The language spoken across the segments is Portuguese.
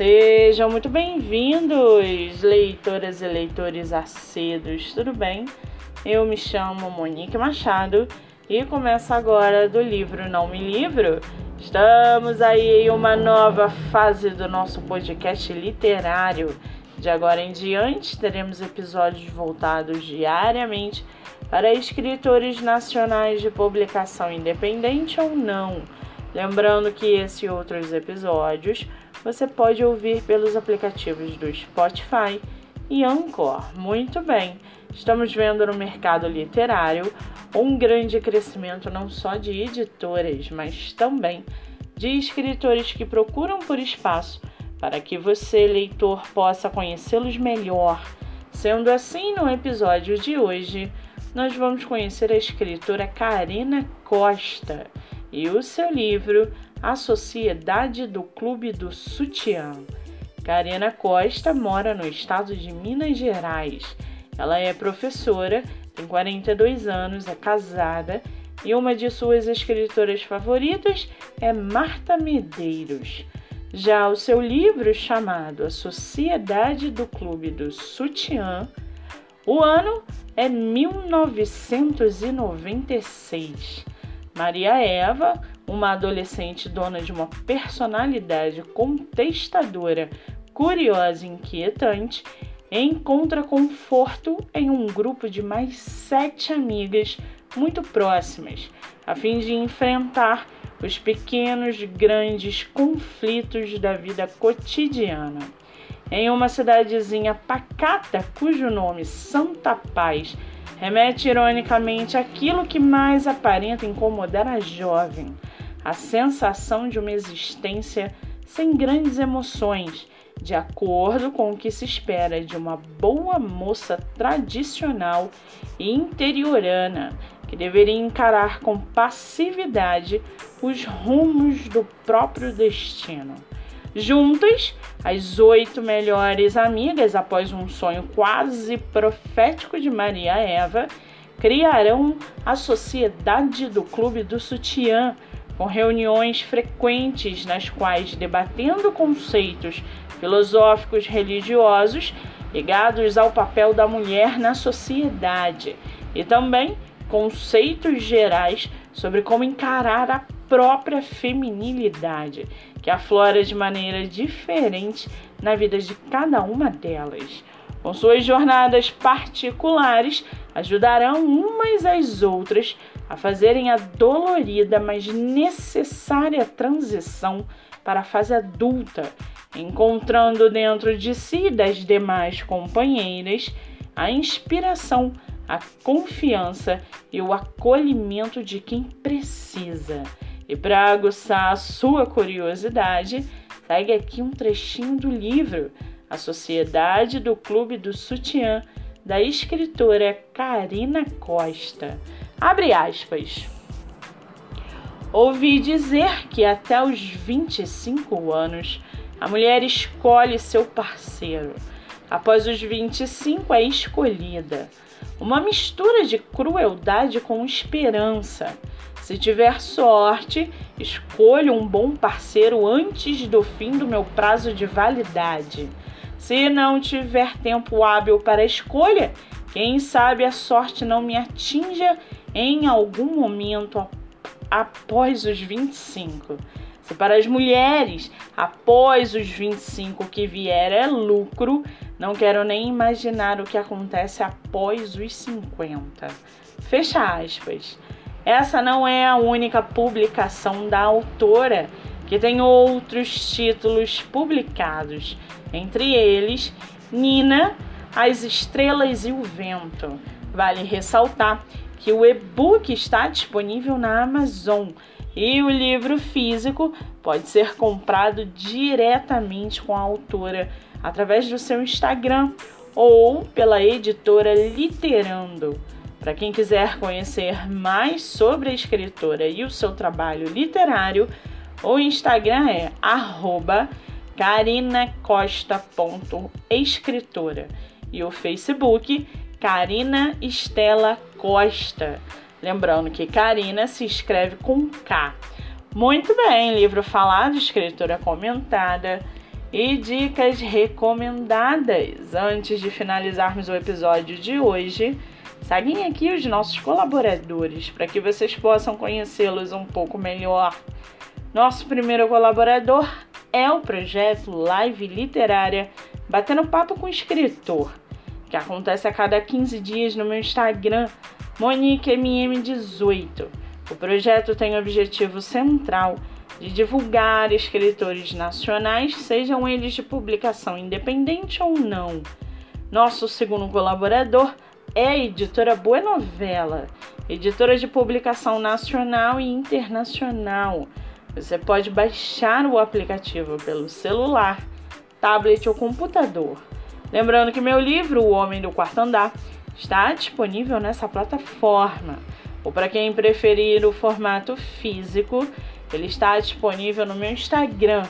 Sejam muito bem-vindos, leitoras e leitores acedos, tudo bem? Eu me chamo Monique Machado e começo agora do livro Não Me Livro. Estamos aí em uma nova fase do nosso podcast literário. De agora em diante, teremos episódios voltados diariamente para escritores nacionais de publicação independente ou não. Lembrando que esse e outros episódios você pode ouvir pelos aplicativos do Spotify e Anchor. Muito bem, estamos vendo no mercado literário um grande crescimento não só de editoras, mas também de escritores que procuram por espaço para que você, leitor, possa conhecê-los melhor. Sendo assim, no episódio de hoje, nós vamos conhecer a escritora Karina Costa e o seu livro a Sociedade do Clube do Sutiã. Karina Costa mora no estado de Minas Gerais. Ela é professora, tem 42 anos, é casada e uma de suas escritoras favoritas é Marta Medeiros. Já o seu livro, chamado A Sociedade do Clube do Sutiã, o ano é 1996. Maria Eva uma adolescente dona de uma personalidade contestadora, curiosa e inquietante, encontra conforto em um grupo de mais sete amigas muito próximas, a fim de enfrentar os pequenos, grandes conflitos da vida cotidiana. Em uma cidadezinha pacata, cujo nome Santa Paz remete ironicamente àquilo que mais aparenta incomodar a jovem a sensação de uma existência sem grandes emoções, de acordo com o que se espera de uma boa moça tradicional e interiorana que deveria encarar com passividade os rumos do próprio destino. Juntas, as oito melhores amigas, após um sonho quase profético de Maria Eva, criarão a Sociedade do Clube do Sutiã com reuniões frequentes nas quais, debatendo conceitos filosóficos religiosos ligados ao papel da mulher na sociedade e também conceitos gerais sobre como encarar a própria feminilidade, que aflora de maneira diferente na vida de cada uma delas. Com suas jornadas particulares, ajudarão umas às outras a fazerem a dolorida, mas necessária transição para a fase adulta, encontrando dentro de si e das demais companheiras a inspiração, a confiança e o acolhimento de quem precisa. E para aguçar a sua curiosidade, segue aqui um trechinho do livro A Sociedade do Clube do Sutiã, da escritora Karina Costa. Abre aspas. Ouvi dizer que até os 25 anos a mulher escolhe seu parceiro. Após os 25 é escolhida. Uma mistura de crueldade com esperança. Se tiver sorte, escolho um bom parceiro antes do fim do meu prazo de validade. Se não tiver tempo hábil para escolha, quem sabe a sorte não me atinja em algum momento após os 25. Se para as mulheres, após os 25 que vier é lucro, não quero nem imaginar o que acontece após os 50. Fecha aspas. Essa não é a única publicação da autora, que tem outros títulos publicados, entre eles Nina, As Estrelas e o Vento. Vale ressaltar que o e-book está disponível na Amazon e o livro físico pode ser comprado diretamente com a autora através do seu Instagram ou pela editora Literando. Para quem quiser conhecer mais sobre a escritora e o seu trabalho literário, o Instagram é carinacosta.escritora e o Facebook Karina Estela Costa. Lembrando que Karina se escreve com K. Muito bem, livro falado, escritora comentada. e dicas recomendadas. Antes de finalizarmos o episódio de hoje, seguem aqui os nossos colaboradores para que vocês possam conhecê-los um pouco melhor. Nosso primeiro colaborador é o projeto Live Literária Batendo Papo com Escritor, que acontece a cada 15 dias no meu Instagram, MoniqueMM18. O projeto tem o objetivo central de divulgar escritores nacionais, sejam eles de publicação independente ou não. Nosso segundo colaborador é a editora Boa Novela, editora de publicação nacional e internacional. Você pode baixar o aplicativo pelo celular, tablet ou computador. Lembrando que meu livro, O Homem do Quarto Andar, está disponível nessa plataforma. Ou para quem preferir o formato físico, ele está disponível no meu Instagram,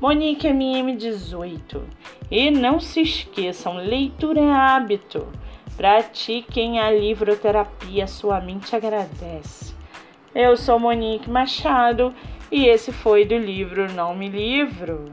MoniqueMM18. E não se esqueçam, leitura é hábito. Pratiquem a livroterapia, sua mente agradece. Eu sou Monique Machado e esse foi do livro Não Me Livro.